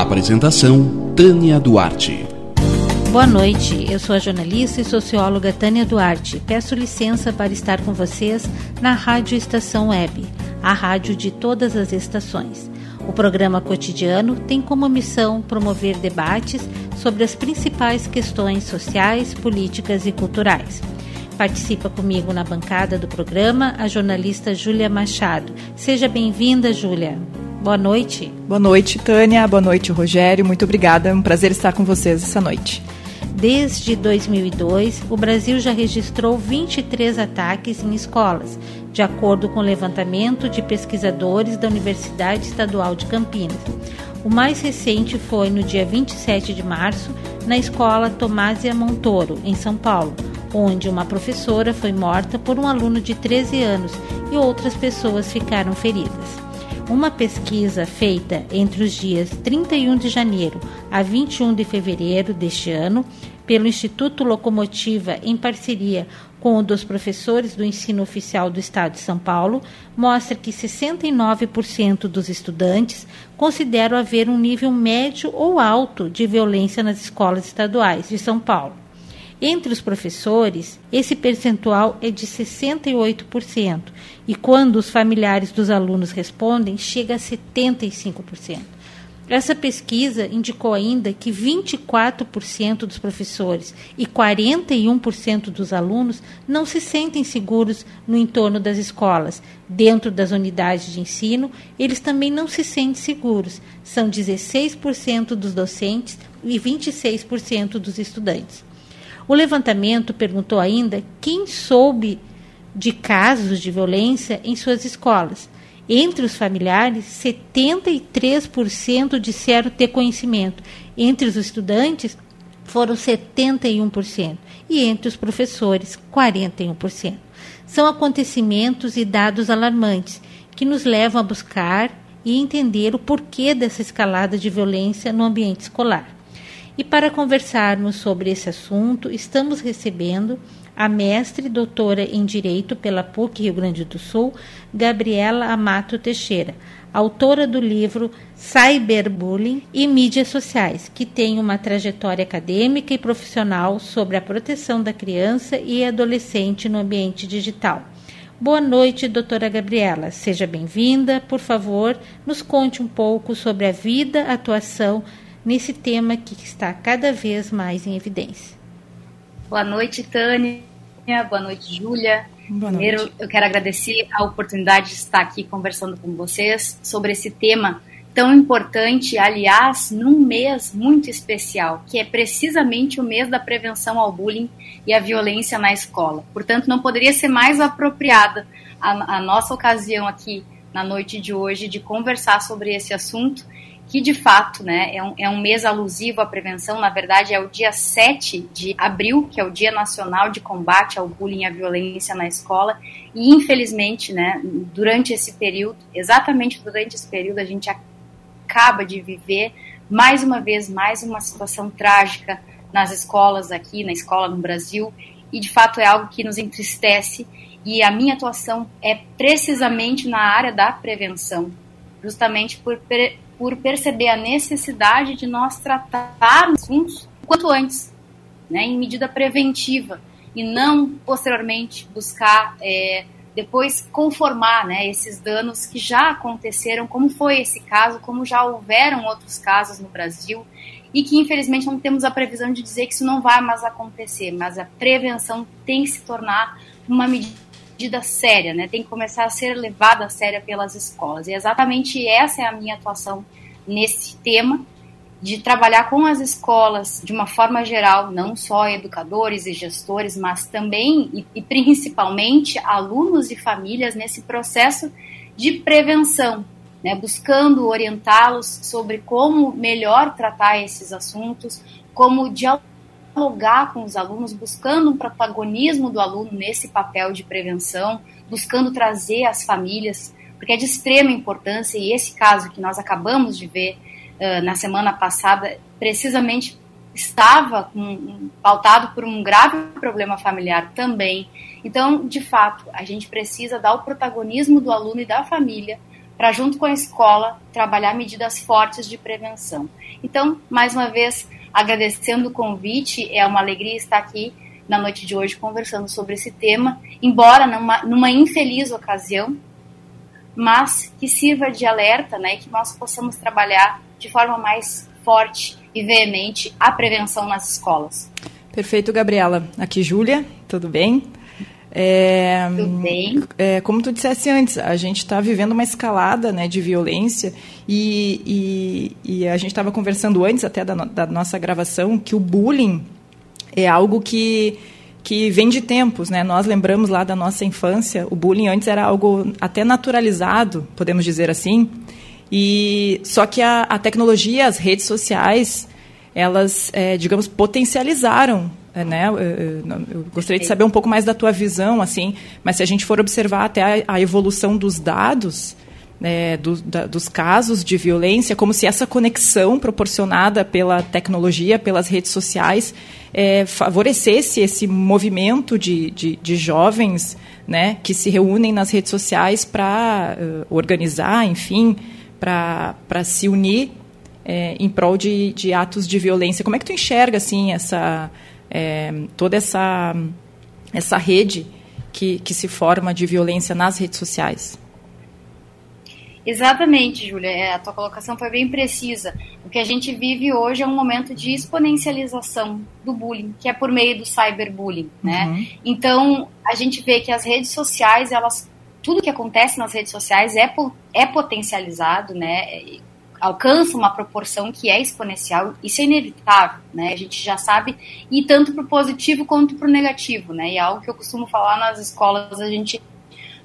Apresentação Tânia Duarte. Boa noite, eu sou a jornalista e socióloga Tânia Duarte. Peço licença para estar com vocês na Rádio Estação Web, a rádio de todas as estações. O programa cotidiano tem como missão promover debates sobre as principais questões sociais, políticas e culturais. Participa comigo na bancada do programa a jornalista Júlia Machado. Seja bem-vinda, Júlia. Boa noite. Boa noite, Tânia. Boa noite, Rogério. Muito obrigada. É um prazer estar com vocês essa noite. Desde 2002, o Brasil já registrou 23 ataques em escolas, de acordo com o levantamento de pesquisadores da Universidade Estadual de Campinas. O mais recente foi no dia 27 de março, na escola Tomásia Montoro, em São Paulo, onde uma professora foi morta por um aluno de 13 anos e outras pessoas ficaram feridas. Uma pesquisa feita entre os dias 31 de janeiro a 21 de fevereiro deste ano pelo Instituto Locomotiva em parceria com o dos professores do ensino oficial do Estado de São Paulo, mostra que 69% dos estudantes consideram haver um nível médio ou alto de violência nas escolas estaduais de São Paulo. Entre os professores, esse percentual é de 68%, e quando os familiares dos alunos respondem, chega a 75%. Essa pesquisa indicou ainda que 24% dos professores e 41% dos alunos não se sentem seguros no entorno das escolas. Dentro das unidades de ensino, eles também não se sentem seguros. São 16% dos docentes e 26% dos estudantes. O levantamento perguntou ainda quem soube de casos de violência em suas escolas. Entre os familiares, 73% disseram ter conhecimento. Entre os estudantes, foram 71%. E entre os professores, 41%. São acontecimentos e dados alarmantes que nos levam a buscar e entender o porquê dessa escalada de violência no ambiente escolar. E para conversarmos sobre esse assunto, estamos recebendo a mestre doutora em Direito pela PUC Rio Grande do Sul, Gabriela Amato Teixeira, autora do livro Cyberbullying e Mídias Sociais, que tem uma trajetória acadêmica e profissional sobre a proteção da criança e adolescente no ambiente digital. Boa noite, doutora Gabriela. Seja bem-vinda. Por favor, nos conte um pouco sobre a vida, atuação nesse tema que está cada vez mais em evidência. Boa noite, Tânia. Boa noite, Júlia. Primeiro, eu quero agradecer a oportunidade de estar aqui conversando com vocês sobre esse tema tão importante, aliás, num mês muito especial, que é precisamente o mês da prevenção ao bullying e à violência na escola. Portanto, não poderia ser mais apropriada a, a nossa ocasião aqui na noite de hoje de conversar sobre esse assunto que de fato né, é, um, é um mês alusivo à prevenção, na verdade é o dia 7 de abril, que é o Dia Nacional de Combate ao Bullying e à Violência na Escola, e infelizmente, né, durante esse período, exatamente durante esse período, a gente acaba de viver mais uma vez mais uma situação trágica nas escolas aqui, na escola no Brasil, e de fato é algo que nos entristece, e a minha atuação é precisamente na área da prevenção, justamente por por perceber a necessidade de nós tratarmos assuntos quanto antes, né, em medida preventiva, e não posteriormente buscar é, depois conformar né, esses danos que já aconteceram, como foi esse caso, como já houveram outros casos no Brasil, e que infelizmente não temos a previsão de dizer que isso não vai mais acontecer, mas a prevenção tem que se tornar uma medida medida séria, né? Tem que começar a ser levada a séria pelas escolas. E exatamente essa é a minha atuação nesse tema de trabalhar com as escolas de uma forma geral, não só educadores e gestores, mas também e, e principalmente alunos e famílias nesse processo de prevenção, né, buscando orientá-los sobre como melhor tratar esses assuntos, como dialogar com os alunos, buscando um protagonismo do aluno nesse papel de prevenção, buscando trazer as famílias, porque é de extrema importância, e esse caso que nós acabamos de ver uh, na semana passada, precisamente estava com, pautado por um grave problema familiar também. Então, de fato, a gente precisa dar o protagonismo do aluno e da família para, junto com a escola, trabalhar medidas fortes de prevenção. Então, mais uma vez, agradecendo o convite, é uma alegria estar aqui na noite de hoje conversando sobre esse tema, embora numa, numa infeliz ocasião, mas que sirva de alerta, né, que nós possamos trabalhar de forma mais forte e veemente a prevenção nas escolas. Perfeito, Gabriela. Aqui, Júlia, tudo bem? É. É, como tu dissesse antes, a gente está vivendo uma escalada né, de violência e, e, e a gente estava conversando antes até da, da nossa gravação que o bullying é algo que que vem de tempos, né? Nós lembramos lá da nossa infância, o bullying antes era algo até naturalizado, podemos dizer assim. E só que a, a tecnologia, as redes sociais, elas, é, digamos, potencializaram né? Eu, gostaria de saber um pouco mais da tua visão, assim, mas se a gente for observar até a, a evolução dos dados, é, do, da, dos casos de violência, como se essa conexão proporcionada pela tecnologia, pelas redes sociais, é, favorecesse esse movimento de, de, de, jovens né, que se reúnem nas redes sociais para uh, organizar, enfim, para se unir é, em prol de, de, atos de violência. Como é que tu enxerga assim essa é, toda essa essa rede que, que se forma de violência nas redes sociais? Exatamente, Júlia. É, a tua colocação foi bem precisa. O que a gente vive hoje é um momento de exponencialização do bullying, que é por meio do cyberbullying, né? Uhum. Então, a gente vê que as redes sociais, elas tudo que acontece nas redes sociais é, é potencializado, né? Alcança uma proporção que é exponencial, isso é inevitável, né? A gente já sabe, e tanto para o positivo quanto para o negativo, né? E é algo que eu costumo falar nas escolas, a gente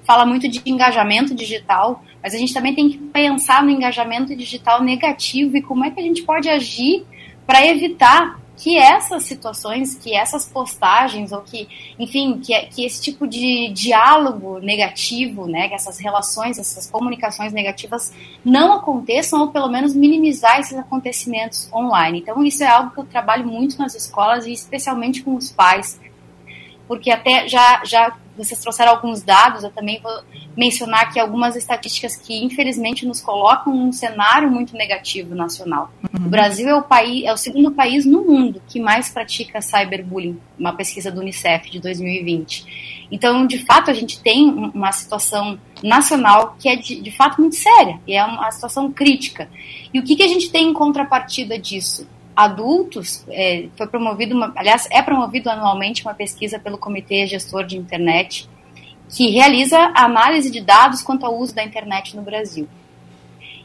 fala muito de engajamento digital, mas a gente também tem que pensar no engajamento digital negativo e como é que a gente pode agir para evitar que essas situações, que essas postagens, ou que, enfim, que, que esse tipo de diálogo negativo, né, que essas relações, essas comunicações negativas não aconteçam, ou pelo menos minimizar esses acontecimentos online. Então, isso é algo que eu trabalho muito nas escolas e especialmente com os pais, porque até já, já vocês trouxeram alguns dados, eu também vou mencionar aqui algumas estatísticas que infelizmente nos colocam num cenário muito negativo nacional. Uhum. O Brasil é o país, é o segundo país no mundo que mais pratica cyberbullying, uma pesquisa do UNICEF de 2020. Então, de fato, a gente tem uma situação nacional que é de, de fato muito séria e é uma situação crítica. E o que, que a gente tem em contrapartida disso? Adultos, é, foi promovido, uma, aliás, é promovido anualmente uma pesquisa pelo Comitê Gestor de Internet, que realiza análise de dados quanto ao uso da internet no Brasil.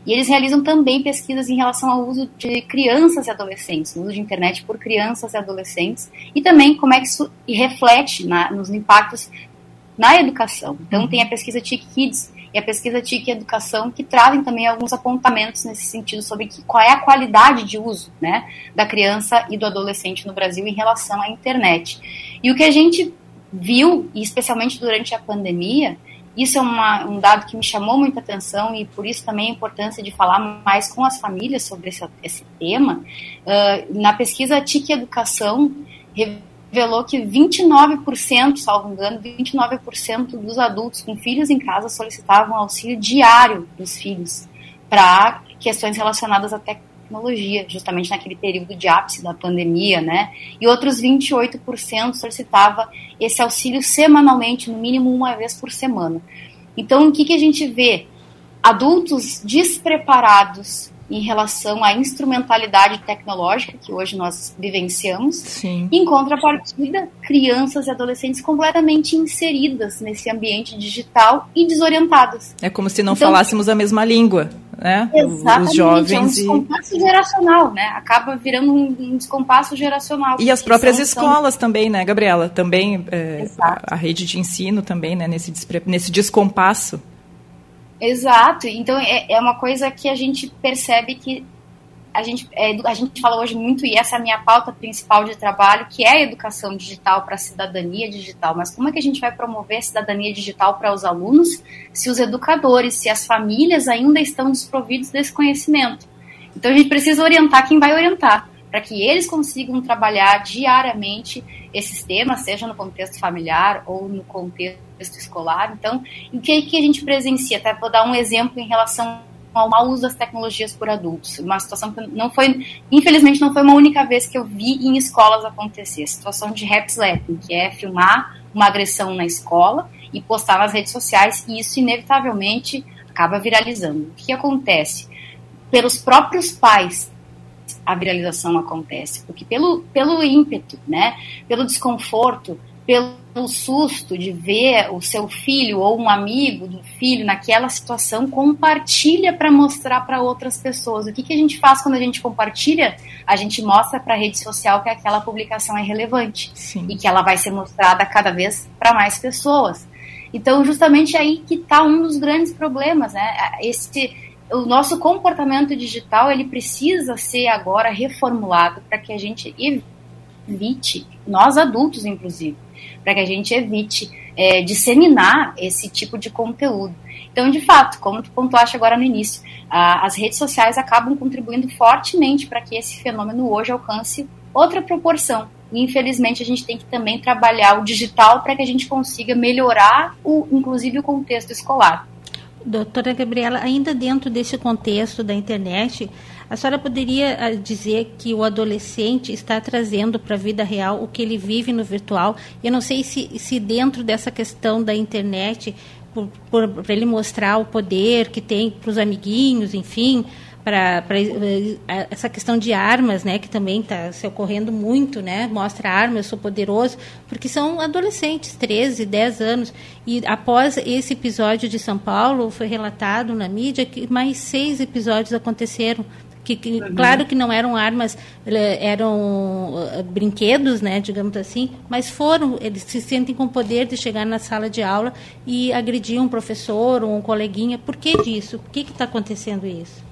E eles realizam também pesquisas em relação ao uso de crianças e adolescentes, o uso de internet por crianças e adolescentes, e também como é que isso reflete na, nos impactos na educação. Então, tem a pesquisa TIC Kids, e a pesquisa TIC Educação, que trazem também alguns apontamentos nesse sentido sobre que, qual é a qualidade de uso né, da criança e do adolescente no Brasil em relação à internet. E o que a gente viu, e especialmente durante a pandemia, isso é uma, um dado que me chamou muita atenção e por isso também a importância de falar mais com as famílias sobre esse, esse tema. Uh, na pesquisa TIC Educação, revelou que 29%, salvo engano, 29% dos adultos com filhos em casa solicitavam auxílio diário dos filhos para questões relacionadas à tecnologia, justamente naquele período de ápice da pandemia, né? E outros 28% solicitava esse auxílio semanalmente, no mínimo uma vez por semana. Então, o que, que a gente vê? Adultos despreparados em relação à instrumentalidade tecnológica que hoje nós vivenciamos. Sim. Em contrapartida, crianças e adolescentes completamente inseridas nesse ambiente digital e desorientadas. É como se não então, falássemos a mesma língua, né? Exatamente, Os jovens é um descompasso e... geracional, né? Acaba virando um, descompasso geracional. E as próprias são, escolas são... também, né, Gabriela? Também é, a, a, rede de ensino também, né? Nesse, nesse descompasso. Exato. Então é, é uma coisa que a gente percebe que a gente, é, a gente fala hoje muito, e essa é a minha pauta principal de trabalho, que é a educação digital para a cidadania digital. Mas como é que a gente vai promover a cidadania digital para os alunos se os educadores, se as famílias ainda estão desprovidos desse conhecimento? Então a gente precisa orientar quem vai orientar, para que eles consigam trabalhar diariamente esses temas, seja no contexto familiar ou no contexto escolar. Então, o que, que a gente presencia? Até vou dar um exemplo em relação ao mau uso das tecnologias por adultos. Uma situação que não foi, infelizmente, não foi uma única vez que eu vi em escolas acontecer. A situação de rap slapping, que é filmar uma agressão na escola e postar nas redes sociais, e isso inevitavelmente acaba viralizando. O que acontece? Pelos próprios pais a viralização acontece, porque pelo, pelo ímpeto, né, pelo desconforto, pelo susto de ver o seu filho ou um amigo do filho naquela situação, compartilha para mostrar para outras pessoas. O que, que a gente faz quando a gente compartilha? A gente mostra para a rede social que aquela publicação é relevante Sim. e que ela vai ser mostrada cada vez para mais pessoas. Então, justamente aí que está um dos grandes problemas, né? Esse, o nosso comportamento digital ele precisa ser agora reformulado para que a gente evite, nós adultos inclusive, para que a gente evite é, disseminar esse tipo de conteúdo. Então, de fato, como tu pontuaste agora no início, a, as redes sociais acabam contribuindo fortemente para que esse fenômeno hoje alcance outra proporção. E, infelizmente, a gente tem que também trabalhar o digital para que a gente consiga melhorar, o, inclusive, o contexto escolar. Doutora Gabriela, ainda dentro desse contexto da internet, a senhora poderia ah, dizer que o adolescente está trazendo para a vida real o que ele vive no virtual? Eu não sei se, se dentro dessa questão da internet, para ele mostrar o poder que tem para os amiguinhos, enfim, para eh, essa questão de armas, né, que também está se ocorrendo muito, né, mostra armas, eu sou poderoso, porque são adolescentes, 13, 10 anos, e após esse episódio de São Paulo, foi relatado na mídia que mais seis episódios aconteceram que, que uhum. claro que não eram armas, eram uh, brinquedos, né, digamos assim, mas foram, eles se sentem com poder de chegar na sala de aula e agredir um professor ou um coleguinha. Por que disso? Por que está acontecendo isso?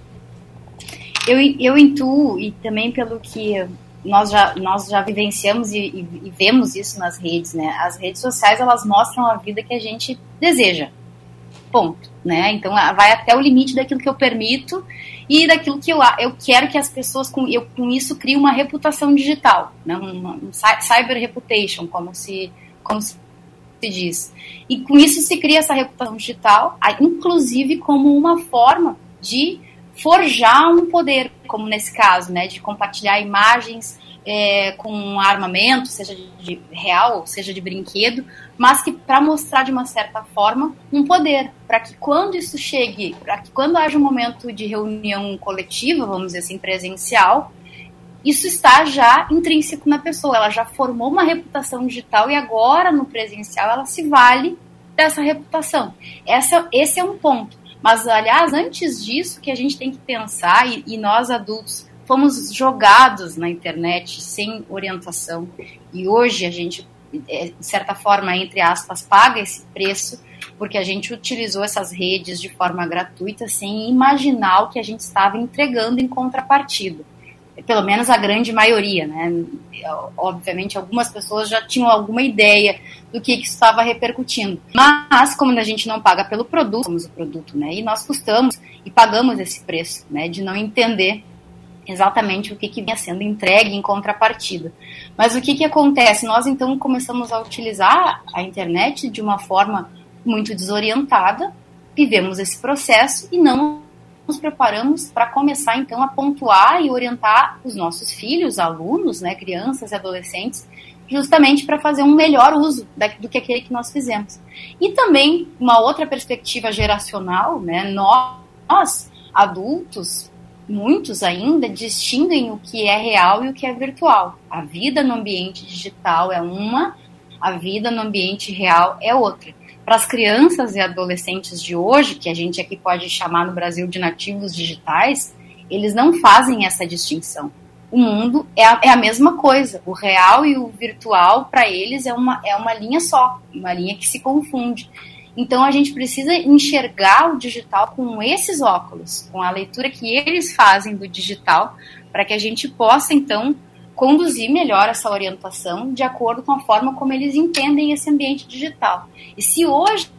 Eu, eu intuo, e também pelo que nós já, nós já vivenciamos e, e, e vemos isso nas redes, né? As redes sociais, elas mostram a vida que a gente deseja. Ponto, né? Então, vai até o limite daquilo que eu permito e daquilo que eu, eu quero que as pessoas com, eu, com isso criem uma reputação digital, né? um cyber reputation, como se, como se diz. E com isso se cria essa reputação digital, inclusive como uma forma de forjar um poder, como nesse caso, né, de compartilhar imagens é, com armamento, seja de, real, seja de brinquedo, mas que para mostrar de uma certa forma um poder, para que quando isso chegue, para que quando haja um momento de reunião coletiva, vamos dizer assim, presencial, isso está já intrínseco na pessoa, ela já formou uma reputação digital e agora no presencial ela se vale dessa reputação. Essa, esse é um ponto. Mas, aliás, antes disso, que a gente tem que pensar, e, e nós adultos fomos jogados na internet sem orientação, e hoje a gente é, de certa forma, entre aspas, paga esse preço porque a gente utilizou essas redes de forma gratuita sem imaginar o que a gente estava entregando em contrapartida. Pelo menos a grande maioria, né? Obviamente, algumas pessoas já tinham alguma ideia do que, que estava repercutindo. Mas, como a gente não paga pelo produto, somos o produto, né? E nós custamos e pagamos esse preço, né? De não entender exatamente o que, que vinha sendo entregue em contrapartida. Mas o que, que acontece? Nós então começamos a utilizar a internet de uma forma muito desorientada, vivemos esse processo e não nos preparamos para começar então a pontuar e orientar os nossos filhos, alunos, né, crianças e adolescentes, justamente para fazer um melhor uso do que aquele que nós fizemos. E também uma outra perspectiva geracional, né, nós adultos muitos ainda distinguem o que é real e o que é virtual. A vida no ambiente digital é uma, a vida no ambiente real é outra. Para as crianças e adolescentes de hoje, que a gente aqui pode chamar no Brasil de nativos digitais, eles não fazem essa distinção. O mundo é a, é a mesma coisa. O real e o virtual, para eles, é uma, é uma linha só, uma linha que se confunde. Então a gente precisa enxergar o digital com esses óculos, com a leitura que eles fazem do digital, para que a gente possa então conduzir melhor essa orientação de acordo com a forma como eles entendem esse ambiente digital. E se hoje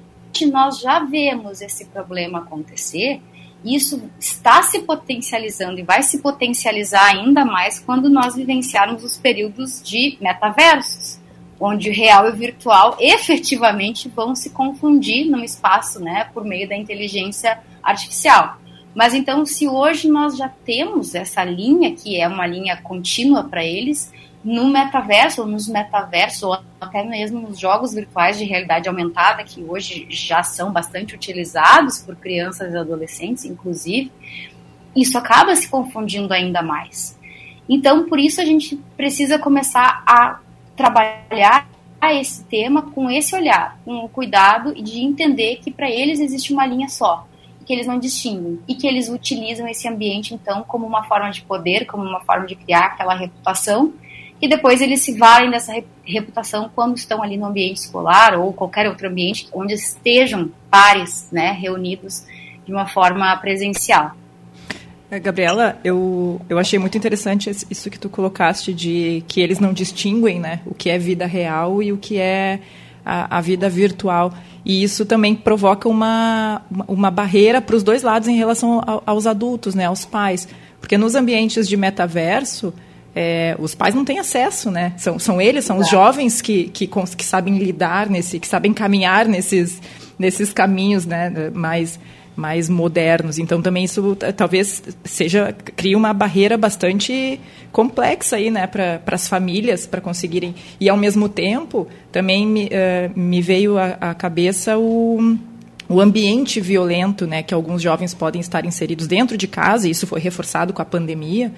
nós já vemos esse problema acontecer, isso está se potencializando e vai se potencializar ainda mais quando nós vivenciarmos os períodos de metaversos onde real e virtual efetivamente vão se confundir no espaço, né, por meio da inteligência artificial. Mas então, se hoje nós já temos essa linha, que é uma linha contínua para eles, no metaverso, ou nos metaversos, ou até mesmo nos jogos virtuais de realidade aumentada, que hoje já são bastante utilizados por crianças e adolescentes, inclusive, isso acaba se confundindo ainda mais. Então, por isso a gente precisa começar a trabalhar esse tema com esse olhar, com o cuidado de entender que para eles existe uma linha só, que eles não distinguem e que eles utilizam esse ambiente então como uma forma de poder, como uma forma de criar aquela reputação e depois eles se valem dessa reputação quando estão ali no ambiente escolar ou qualquer outro ambiente onde estejam pares, né, reunidos de uma forma presencial. É, Gabriela, eu, eu achei muito interessante isso que tu colocaste de que eles não distinguem né, o que é vida real e o que é a, a vida virtual. E isso também provoca uma, uma barreira para os dois lados em relação ao, aos adultos, né, aos pais. Porque nos ambientes de metaverso, é, os pais não têm acesso, né? São, são eles, são os jovens que, que, que sabem lidar nesse, que sabem caminhar nesses, nesses caminhos, né? Mais mais modernos. Então também isso talvez seja cria uma barreira bastante complexa aí, né, para as famílias para conseguirem e ao mesmo tempo também me, uh, me veio à cabeça o o ambiente violento, né, que alguns jovens podem estar inseridos dentro de casa, e isso foi reforçado com a pandemia,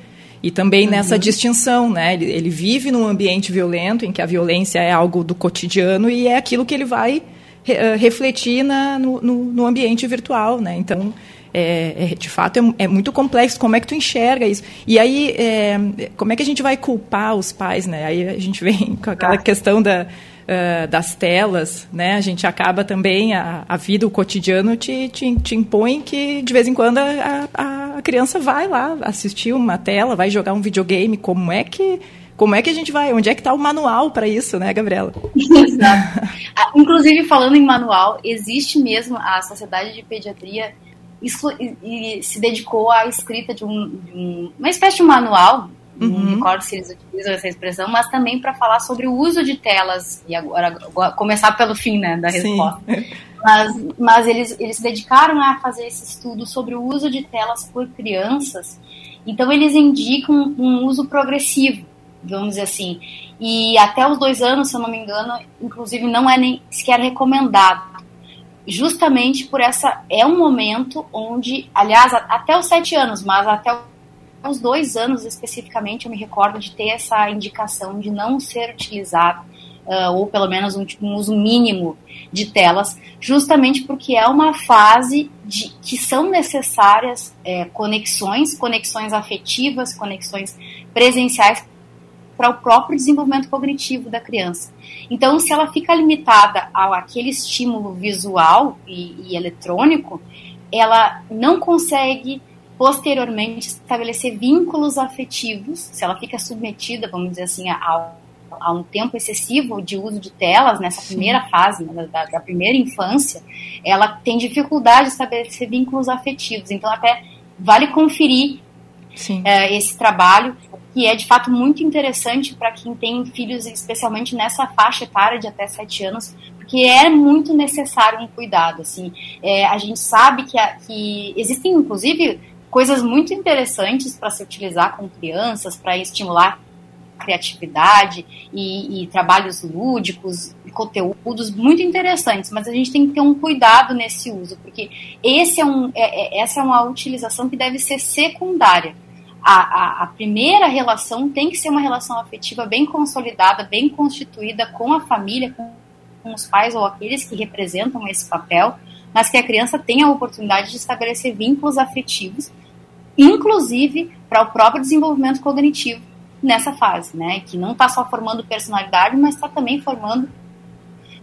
e também uhum. nessa distinção, né, ele, ele vive num ambiente violento, em que a violência é algo do cotidiano e é aquilo que ele vai eh, refletir na, no, no, ambiente virtual, né? Então, é, é, de fato, é, é, muito complexo. Como é que tu enxerga isso? E aí, é, como é que a gente vai culpar os pais, né? Aí a gente vem com aquela ah. questão da, uh, das telas, né? A gente acaba também, a, a vida, o cotidiano te, te, te, impõe que, de vez em quando, a, a criança vai lá assistir uma tela, vai jogar um videogame. Como é que como é que a gente vai? Onde é que está o manual para isso, né, Gabriela? Exato. Ah, inclusive, falando em manual, existe mesmo a Sociedade de Pediatria isso, e, e se dedicou à escrita de, um, de um, uma espécie de manual, uhum. não recordo se eles utilizam essa expressão, mas também para falar sobre o uso de telas, e agora começar pelo fim né, da resposta. Mas, mas eles, eles se dedicaram a fazer esse estudo sobre o uso de telas por crianças, então eles indicam um uso progressivo vamos dizer assim. E até os dois anos, se eu não me engano, inclusive não é nem sequer recomendado. Justamente por essa. É um momento onde, aliás, até os sete anos, mas até os dois anos especificamente, eu me recordo de ter essa indicação de não ser utilizado, uh, ou pelo menos um, um, uso mínimo de telas, justamente porque é uma fase de, que são necessárias é, conexões, conexões afetivas, conexões presenciais para o próprio desenvolvimento cognitivo da criança. Então, se ela fica limitada ao aquele estímulo visual e, e eletrônico, ela não consegue posteriormente estabelecer vínculos afetivos, se ela fica submetida, vamos dizer assim, a, a um tempo excessivo de uso de telas nessa primeira fase, né, da, da, primeira infância, ela tem dificuldade de estabelecer vínculos afetivos. Então, até vale conferir é, esse trabalho que é de fato muito interessante para quem tem filhos, especialmente nessa faixa etária de até 7 anos, porque é muito necessário um cuidado. Assim, é, a gente sabe que, a, que existem, inclusive, coisas muito interessantes para se utilizar com crianças, para estimular criatividade e, e, trabalhos lúdicos conteúdos muito interessantes, mas a gente tem que ter um cuidado nesse uso, porque esse é um, é, é, essa é uma utilização que deve ser secundária a, a, a, primeira relação tem que ser uma relação afetiva bem consolidada, bem constituída com a família, com, com os pais ou aqueles que representam esse papel, mas que a criança tenha a oportunidade de estabelecer vínculos afetivos, inclusive para o próprio desenvolvimento cognitivo nessa fase, né? Que não está só formando personalidade, mas está também formando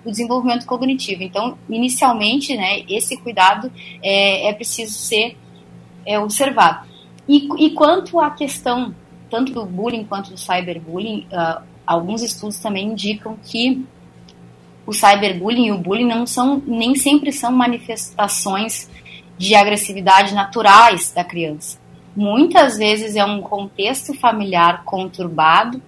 o desenvolvimento cognitivo. Então, inicialmente, né, esse cuidado é, é preciso ser é, observado. E, e, quanto à questão tanto do bullying quanto do cyberbullying, uh, alguns estudos também indicam que o cyberbullying e o bullying não são nem sempre são manifestações de agressividade naturais da criança. Muitas vezes é um contexto familiar conturbado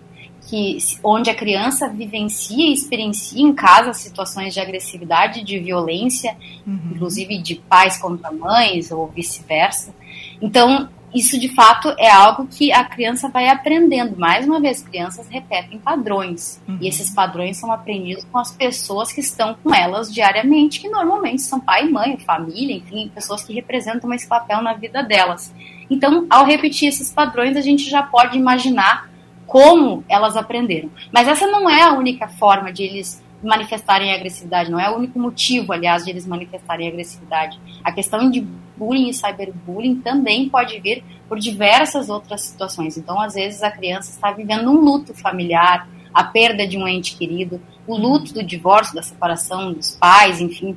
que onde a criança vivencia e experiencia em casa situações de agressividade, de violência, uhum. inclusive de pais contra mães ou vice-versa. Então, isso de fato é algo que a criança vai aprendendo. Mais uma vez, crianças repetem padrões. Uhum. E esses padrões são aprendidos com as pessoas que estão com elas diariamente, que normalmente são pai, mãe, família, enfim, pessoas que representam esse papel na vida delas. Então, ao repetir esses padrões, a gente já pode imaginar como elas aprenderam. Mas essa não é a única forma de eles manifestarem agressividade, não é o único motivo, aliás, de eles manifestarem agressividade. A questão de bullying e cyberbullying também pode vir por diversas outras situações. Então, às vezes, a criança está vivendo um luto familiar, a perda de um ente querido, o luto do divórcio, da separação dos pais, enfim.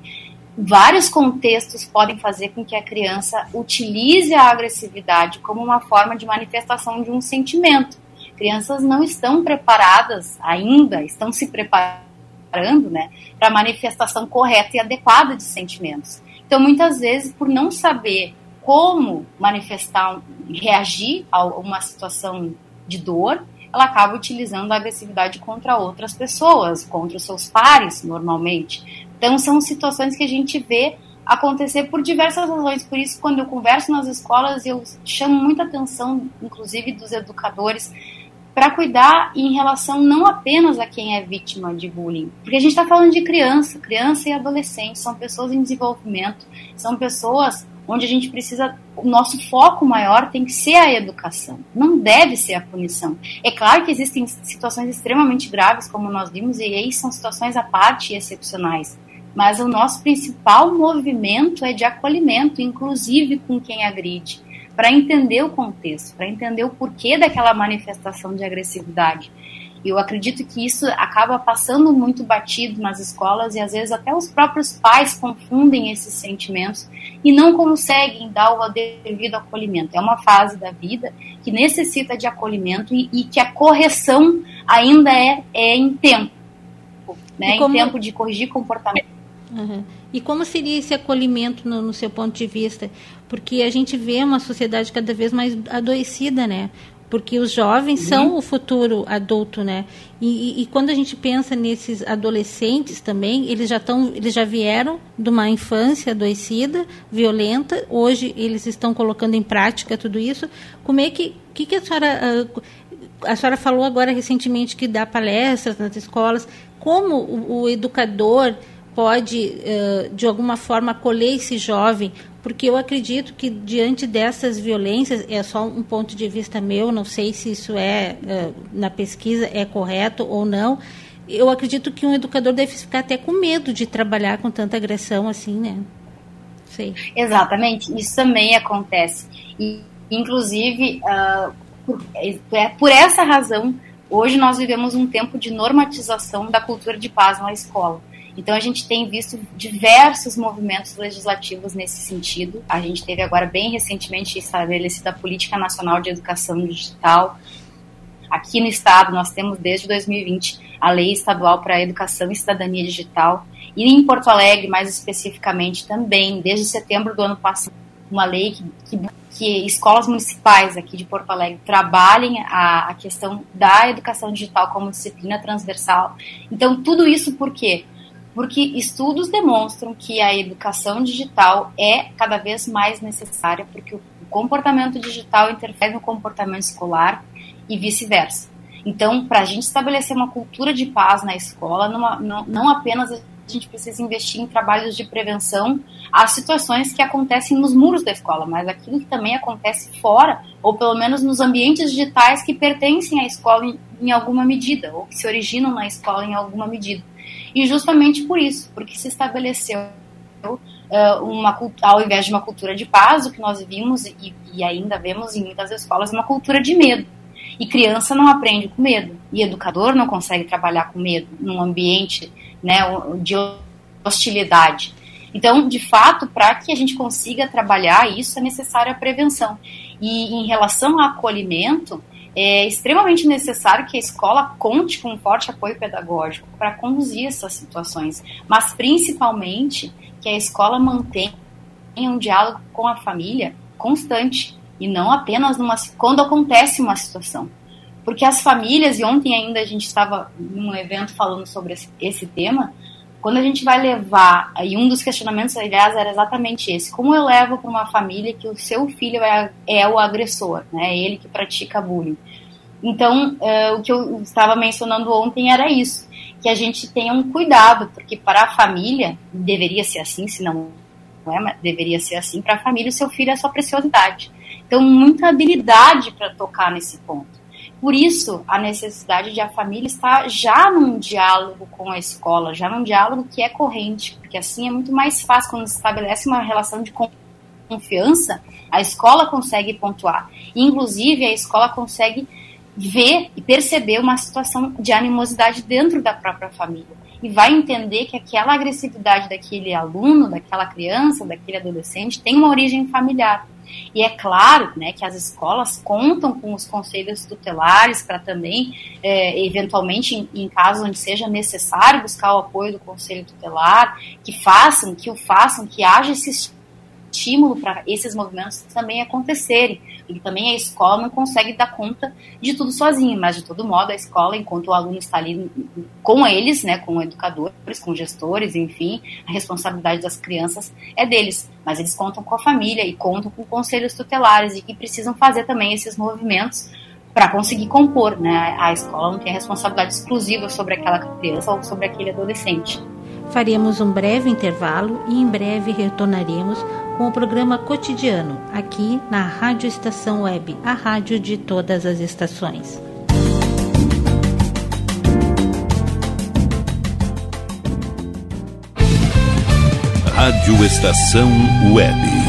Vários contextos podem fazer com que a criança utilize a agressividade como uma forma de manifestação de um sentimento. Crianças não estão preparadas ainda, estão se preparando né, para a manifestação correta e adequada de sentimentos. Então, muitas vezes, por não saber como manifestar, reagir a uma situação de dor, ela acaba utilizando a agressividade contra outras pessoas, contra os seus pares, normalmente. Então, são situações que a gente vê acontecer por diversas razões. Por isso, quando eu converso nas escolas, eu chamo muita atenção, inclusive dos educadores, para cuidar em relação não apenas a quem é vítima de bullying, porque a gente está falando de criança, criança e adolescente, são pessoas em desenvolvimento, são pessoas onde a gente precisa, o nosso foco maior tem que ser a educação, não deve ser a punição. É claro que existem situações extremamente graves, como nós vimos, e aí são situações à parte e excepcionais, mas o nosso principal movimento é de acolhimento, inclusive com quem agride para entender o contexto, para entender o porquê daquela manifestação de agressividade. Eu acredito que isso acaba passando muito batido nas escolas e às vezes até os próprios pais confundem esses sentimentos e não conseguem dar o devido acolhimento. É uma fase da vida que necessita de acolhimento e, e que a correção ainda é, é em tempo, né? Como... em tempo de corrigir comportamento. Uhum. E como seria esse acolhimento no, no, seu ponto de vista? Porque a gente vê uma sociedade cada vez mais adoecida, né? Porque os jovens uhum. são o futuro adulto, né? E, e, e, quando a gente pensa nesses adolescentes também, eles já estão, eles já vieram de uma infância adoecida, violenta. Hoje eles estão colocando em prática tudo isso. Como é que, que, que a senhora, a senhora falou agora recentemente que dá palestras nas escolas? Como o, o educador pode, de alguma forma, acolher esse jovem, porque eu acredito que diante dessas violências, é só um ponto de vista meu, não sei se isso é, na pesquisa, é correto ou não, eu acredito que um educador deve ficar até com medo de trabalhar com tanta agressão assim, né? Sei. Exatamente, isso também acontece. E, inclusive, uh, por, é, por essa razão, hoje nós vivemos um tempo de normatização da cultura de paz na escola. Então a gente tem visto diversos movimentos legislativos nesse sentido. A gente teve agora bem recentemente estabelecida a Política Nacional de Educação Digital. Aqui no estado nós temos desde 2020 a Lei Estadual para a Educação e Cidadania Digital e em Porto Alegre mais especificamente também desde setembro do ano passado uma lei que, que, que escolas municipais aqui de Porto Alegre trabalhem a, a questão da educação digital como disciplina transversal. Então tudo isso por quê? Porque estudos demonstram que a educação digital é cada vez mais necessária, porque o comportamento digital interfere no comportamento escolar e vice-versa. Então, para a gente estabelecer uma cultura de paz na escola, não, não, não apenas a gente precisa investir em trabalhos de prevenção às situações que acontecem nos muros da escola, mas aquilo que também acontece fora, ou pelo menos nos ambientes digitais que pertencem à escola em, em alguma medida, ou que se originam na escola em alguma medida. E justamente por isso, porque se estabeleceu uh, uma ao invés de uma cultura de paz, o que nós vimos e, e ainda vemos em muitas escolas, uma cultura de medo. E criança não aprende com medo, e educador não consegue trabalhar com medo num ambiente né, de hostilidade. Então, de fato, para que a gente consiga trabalhar isso, é necessária a prevenção. E em relação ao acolhimento, é extremamente necessário que a escola conte com um forte apoio pedagógico para conduzir essas situações, mas principalmente que a escola mantenha um diálogo com a família constante e não apenas numa, quando acontece uma situação. Porque as famílias, e ontem ainda a gente estava num evento falando sobre esse, esse tema, quando a gente vai levar, e um dos questionamentos, aliás, era exatamente esse: como eu levo para uma família que o seu filho é, é o agressor, né? É ele que pratica bullying. Então, uh, o que eu estava mencionando ontem era isso: que a gente tenha um cuidado, porque para a família, deveria ser assim, se não é, mas deveria ser assim, para a família, o seu filho é sua preciosidade. Então, muita habilidade para tocar nesse ponto. Por isso, a necessidade de a família estar já num diálogo com a escola, já num diálogo que é corrente, porque assim é muito mais fácil quando se estabelece uma relação de confiança, a escola consegue pontuar. Inclusive, a escola consegue ver e perceber uma situação de animosidade dentro da própria família. E vai entender que aquela agressividade daquele aluno, daquela criança, daquele adolescente tem uma origem familiar. E é claro né, que as escolas contam com os conselhos tutelares para também, é, eventualmente, em, em casos onde seja necessário buscar o apoio do conselho tutelar, que façam, que o façam, que haja esse estímulo para esses movimentos também acontecerem. E também a escola não consegue dar conta de tudo sozinha, mas de todo modo a escola, enquanto o aluno está ali com eles, né, com educadores, com gestores, enfim, a responsabilidade das crianças é deles. Mas eles contam com a família e contam com conselhos tutelares e que precisam fazer também esses movimentos para conseguir compor, né? A escola não tem responsabilidade exclusiva sobre aquela criança ou sobre aquele adolescente. Faremos um breve intervalo e em breve retornaremos com o programa cotidiano, aqui na Rádio Estação Web, a rádio de todas as estações. Rádio Estação Web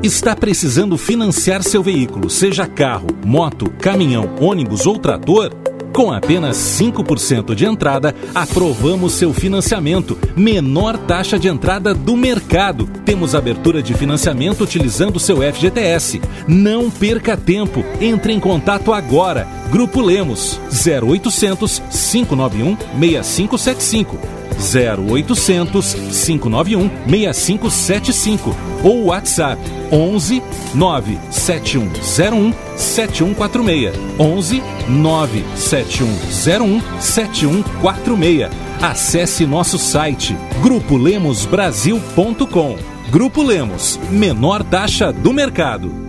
Está precisando financiar seu veículo, seja carro, moto, caminhão, ônibus ou trator? Com apenas 5% de entrada, aprovamos seu financiamento. Menor taxa de entrada do mercado. Temos abertura de financiamento utilizando seu FGTS. Não perca tempo. Entre em contato agora. Grupo Lemos 0800 591 6575 0800 591 6575 ou WhatsApp 11 97101 7146 11 97101 7146. Acesse nosso site grupolemosbrasil.com. Grupo Lemos, menor taxa do mercado.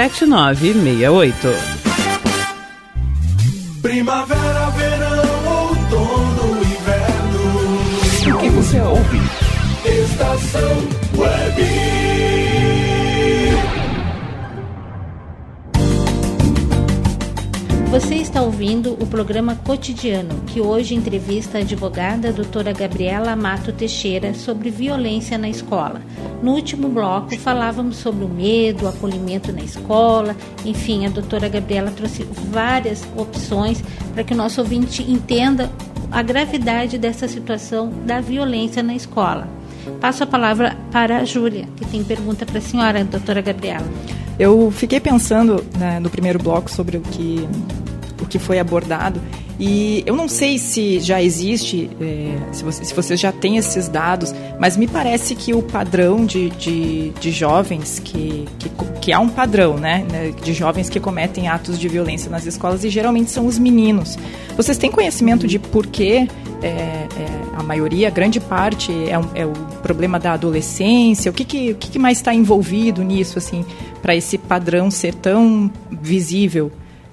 7968. Primavera, verão, outono, inverno. O que você ouve? Estação Web. Você está ouvindo o programa Cotidiano, que hoje entrevista a advogada doutora Gabriela Mato Teixeira sobre violência na escola. No último bloco, falávamos sobre o medo, o acolhimento na escola, enfim, a doutora Gabriela trouxe várias opções para que o nosso ouvinte entenda a gravidade dessa situação da violência na escola. Passo a palavra para a Júlia, que tem pergunta para a senhora, doutora Gabriela. Eu fiquei pensando né, no primeiro bloco sobre o que, que foi abordado e eu não sei se já existe, é, se, você, se vocês já têm esses dados, mas me parece que o padrão de, de, de jovens, que, que, que, há um padrão, né, né, de jovens que cometem atos de violência nas escolas e geralmente são os meninos. Vocês têm conhecimento de por que é, é, a maioria, grande parte, é, um, é, o problema da adolescência? O que, que, o que mais está envolvido nisso, assim, para esse padrão ser tão visível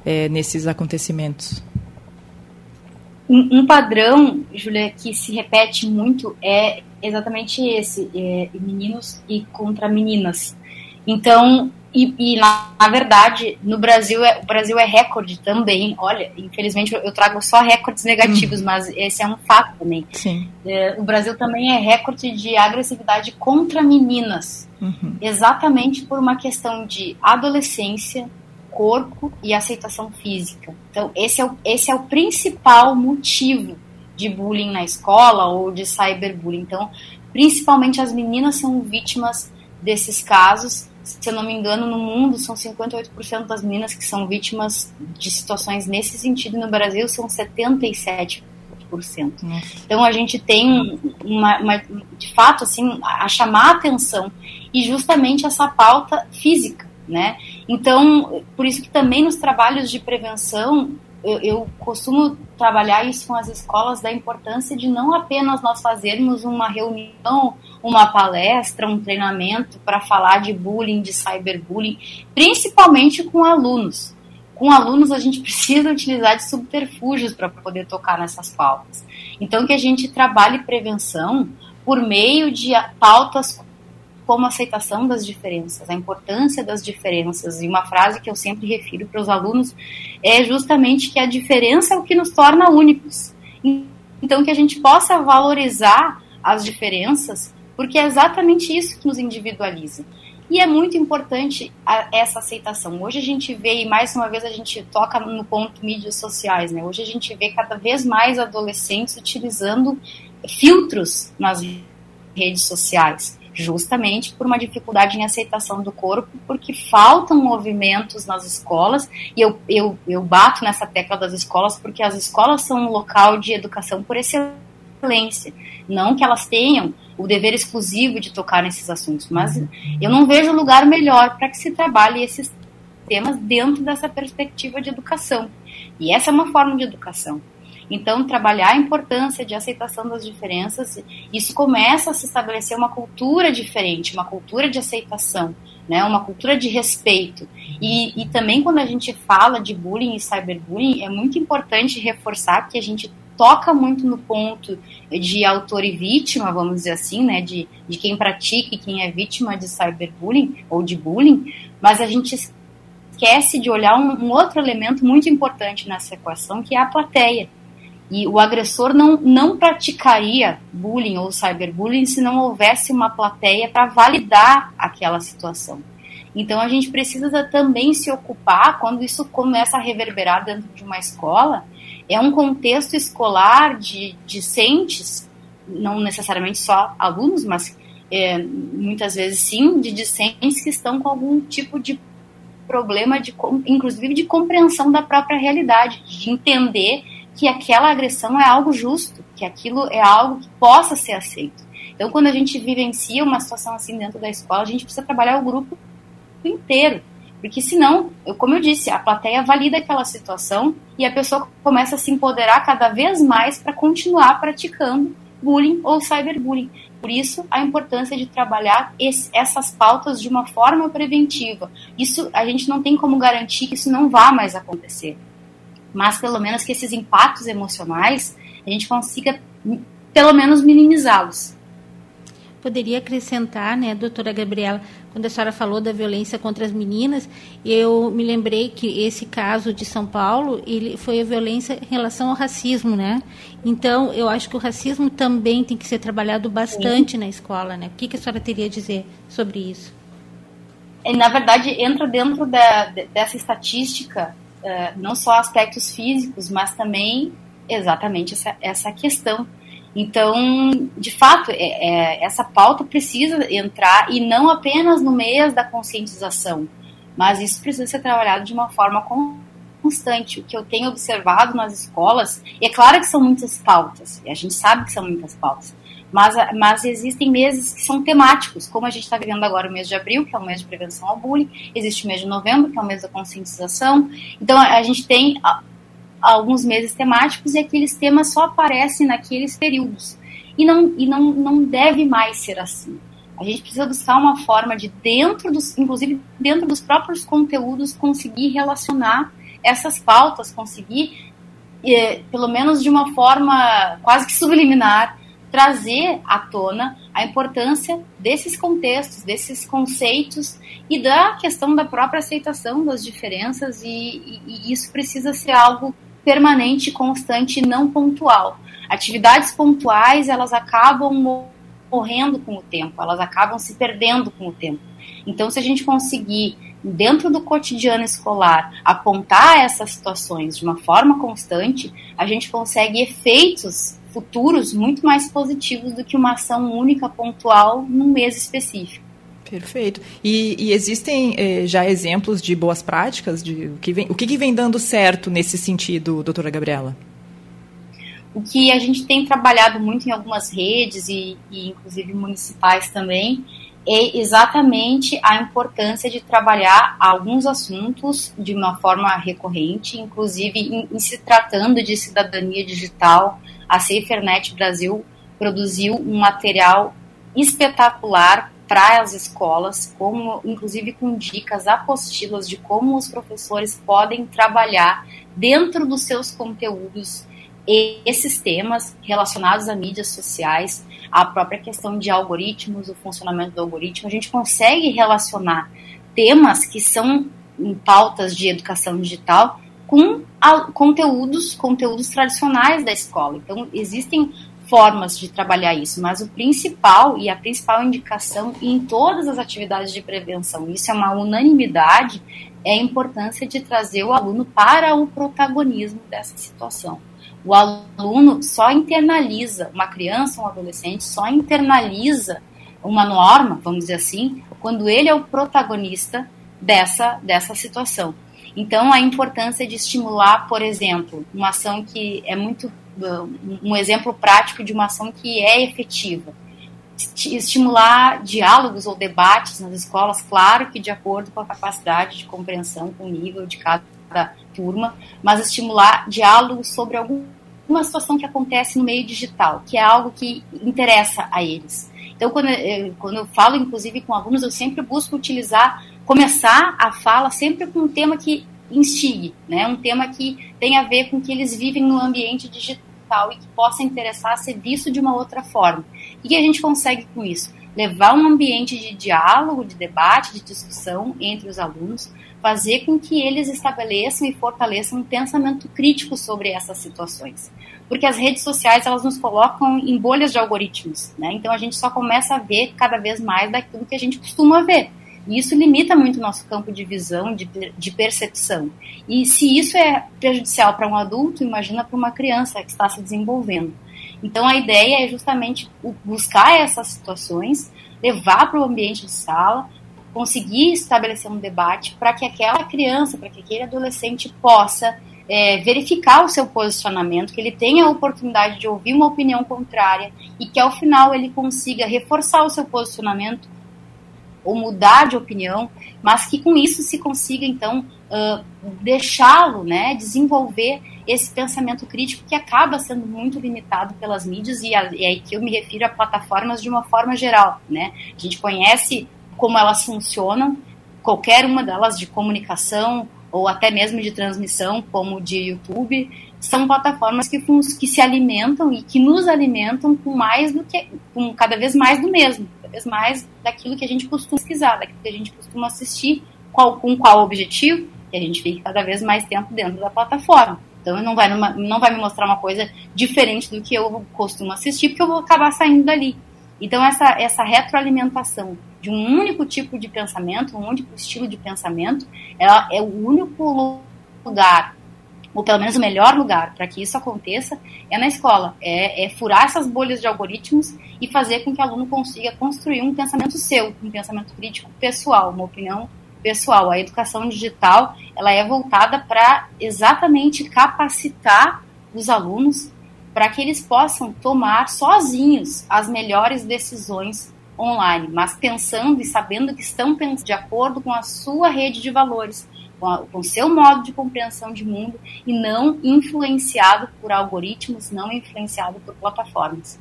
é, nesses acontecimentos? Um, um padrão, Julia, que se repete muito é exatamente esse: é, meninos e contra meninas. Então, e, e na, na, verdade, no Brasil, é, o Brasil é recorde também. Olha, infelizmente eu, eu trago só recordes negativos, uhum. mas esse é um fato também. É, o Brasil também é recorde de agressividade contra meninas. Uhum. Exatamente por uma questão de adolescência, corpo e aceitação física. Então, esse é o, esse é o principal motivo de bullying na escola ou de cyberbullying. Então, principalmente as meninas são vítimas desses casos. Se eu não me engano, no mundo são 58% das meninas que são vítimas de situações nesse sentido. No Brasil são 77%. Então a gente tem uma, uma, de fato assim a chamar a atenção e justamente essa pauta física né? Então, por isso que também nos trabalhos de prevenção, eu, eu, costumo trabalhar isso com as escolas da importância de não apenas nós fazermos uma reunião, uma palestra, um treinamento para falar de bullying, de cyberbullying, principalmente com alunos. Com alunos a gente precisa utilizar de subterfúgios para poder tocar nessas pautas. Então que a gente trabalhe prevenção por meio de pautas como a aceitação das diferenças, a importância das diferenças. E uma frase que eu sempre refiro para os alunos é justamente que a diferença é o que nos torna únicos. Então, que a gente possa valorizar as diferenças, porque é exatamente isso que nos individualiza. E é muito importante a, essa aceitação. Hoje a gente vê, e mais uma vez a gente toca no ponto mídias sociais, né? Hoje a gente vê cada vez mais adolescentes utilizando filtros nas redes sociais justamente por uma dificuldade em aceitação do corpo, porque faltam movimentos nas escolas, e eu, eu, eu bato nessa tecla das escolas, porque as escolas são um local de educação por excelência, não que elas tenham o dever exclusivo de tocar nesses assuntos, mas eu não vejo lugar melhor para que se trabalhe esses temas dentro dessa perspectiva de educação. E essa é uma forma de educação. Então, trabalhar a importância de aceitação das diferenças, isso começa a se estabelecer uma cultura diferente, uma cultura de aceitação, né, uma cultura de respeito. E, e também quando a gente fala de bullying e cyberbullying, é muito importante reforçar que a gente toca muito no ponto de autor e vítima, vamos dizer assim, né, de, de quem pratica e quem é vítima de cyberbullying ou de bullying, mas a gente esquece de olhar um, um outro elemento muito importante nessa equação, que é a plateia. E o agressor não, não praticaria bullying ou cyberbullying se não houvesse uma plateia para validar aquela situação. Então a gente precisa também se ocupar quando isso começa a reverberar dentro de uma escola. É um contexto escolar de discentes, não necessariamente só alunos, mas é, muitas vezes sim, de discentes que estão com algum tipo de problema, de, inclusive de compreensão da própria realidade, de entender que aquela agressão é algo justo, que aquilo é algo que possa ser aceito. Então, quando a gente vivencia uma situação assim dentro da escola, a gente precisa trabalhar o grupo inteiro. Porque senão, eu, como eu disse, a plateia valida aquela situação e a pessoa começa a se empoderar cada vez mais para continuar praticando bullying ou cyberbullying. Por isso, a importância de trabalhar esse, essas pautas de uma forma preventiva. Isso a gente não tem como garantir que isso não vá mais acontecer mas pelo menos que esses impactos emocionais a gente consiga pelo menos minimizá-los. Poderia acrescentar, né, doutora Gabriela, quando a senhora falou da violência contra as meninas, eu me lembrei que esse caso de São Paulo, ele foi a violência em relação ao racismo, né? Então, eu acho que o racismo também tem que ser trabalhado bastante Sim. na escola, né? O que, que a senhora teria a dizer sobre isso? Na verdade, entra dentro da, dessa estatística uh, não só aspectos físicos, mas também exatamente essa, essa questão. Então, de fato, é, é, essa pauta precisa entrar e não apenas no mês da conscientização, mas isso precisa ser trabalhado de uma forma constante. O que eu tenho observado nas escolas, e é claro que são muitas pautas, e a gente sabe que são muitas pautas, mas, mas existem meses que são temáticos, como a gente está vivendo agora o mês de abril, que é o mês de prevenção ao bullying, existe o mês de novembro, que é o mês da conscientização. Então, a gente tem alguns meses temáticos e aqueles temas só aparecem naqueles períodos. E não, e não, não deve mais ser assim. A gente precisa buscar uma forma de, dentro dos, inclusive dentro dos próprios conteúdos, conseguir relacionar essas pautas, conseguir, eh, pelo menos de uma forma quase que subliminar, trazer à tona a importância desses contextos, desses conceitos e da questão da própria aceitação das diferenças, e, e, e isso precisa ser algo permanente, constante não pontual. Atividades pontuais, elas acabam morrendo com o tempo, elas acabam se perdendo com o tempo. Então, se a gente conseguir, dentro do cotidiano escolar, apontar essas situações de uma forma constante, a gente consegue efeitos futuros muito mais positivos do que uma ação única, pontual, num mês específico. Perfeito. E, e existem eh, já exemplos de boas práticas? De, o que, vem, o que vem dando certo nesse sentido, doutora Gabriela? O que a gente tem trabalhado muito em algumas redes e, e inclusive municipais também é exatamente a importância de trabalhar alguns assuntos de uma forma recorrente, inclusive em, em se tratando de cidadania digital, a SaferNet Brasil produziu um material espetacular para as escolas, como inclusive com dicas, apostilas de como os professores podem trabalhar dentro dos seus conteúdos esses temas relacionados a mídias sociais, a própria questão de algoritmos, o funcionamento do algoritmo, a gente consegue relacionar temas que são em pautas de educação digital com conteúdos, conteúdos tradicionais da escola. Então, existem formas de trabalhar isso, mas o principal e a principal indicação em todas as atividades de prevenção, isso é uma unanimidade, é a importância de trazer o aluno para o protagonismo dessa situação. O aluno só internaliza, uma criança, um adolescente, só internaliza uma norma, vamos dizer assim, quando ele é o protagonista dessa, dessa situação. Então, a importância de estimular, por exemplo, uma ação que é muito. um exemplo prático de uma ação que é efetiva. Estimular diálogos ou debates nas escolas, claro que de acordo com a capacidade de compreensão, com o nível de cada turma, mas estimular diálogos sobre alguma situação que acontece no meio digital, que é algo que interessa a eles. Então, quando eu, quando eu falo, inclusive, com alunos, eu sempre busco utilizar começar a fala sempre com um tema que instigue, né? Um tema que tem a ver com que eles vivem no ambiente digital e que possa interessar ser visto de uma outra forma. O que a gente consegue com isso? Levar um ambiente de diálogo, de debate, de discussão entre os alunos, fazer com que eles estabeleçam e fortaleçam um pensamento crítico sobre essas situações. Porque as redes sociais, elas nos colocam em bolhas de algoritmos, né? Então a gente só começa a ver cada vez mais daquilo que a gente costuma ver. E isso limita muito o nosso campo de visão, de, de percepção. E se isso é prejudicial para um adulto, imagina para uma criança que está se desenvolvendo. Então a ideia é justamente buscar essas situações, levar para o ambiente de sala, conseguir estabelecer um debate para que aquela criança, para que aquele adolescente possa é, verificar o seu posicionamento, que ele tenha a oportunidade de ouvir uma opinião contrária e que ao final ele consiga reforçar o seu posicionamento ou mudar de opinião, mas que com isso se consiga então uh, deixá-lo, né, desenvolver esse pensamento crítico que acaba sendo muito limitado pelas mídias e, a, e aí que eu me refiro a plataformas de uma forma geral, né? A gente conhece como elas funcionam, qualquer uma delas de comunicação ou até mesmo de transmissão, como de YouTube, são plataformas que, que se alimentam e que nos alimentam com mais do que, com cada vez mais do mesmo, cada vez mais daquilo que a gente costuma pesquisar, daquilo que a gente costuma assistir, qual, com qual objetivo, que a gente fique cada vez mais tempo dentro da plataforma. Então não vai, numa, não vai me mostrar uma coisa diferente do que eu costumo assistir, porque eu vou acabar saindo dali. Então essa, essa retroalimentação de um único tipo de pensamento, um único estilo de pensamento, ela é o único lugar ou pelo menos o melhor lugar para que isso aconteça é na escola. É, é, furar essas bolhas de algoritmos e fazer com que o aluno consiga construir um pensamento seu, um pensamento crítico pessoal, uma opinião pessoal. A educação digital ela é voltada para exatamente capacitar os alunos para que eles possam tomar sozinhos as melhores decisões online, mas pensando e sabendo que estão de acordo com a sua rede de valores com o seu modo de compreensão de mundo e não influenciado por algoritmos, não influenciado por plataformas.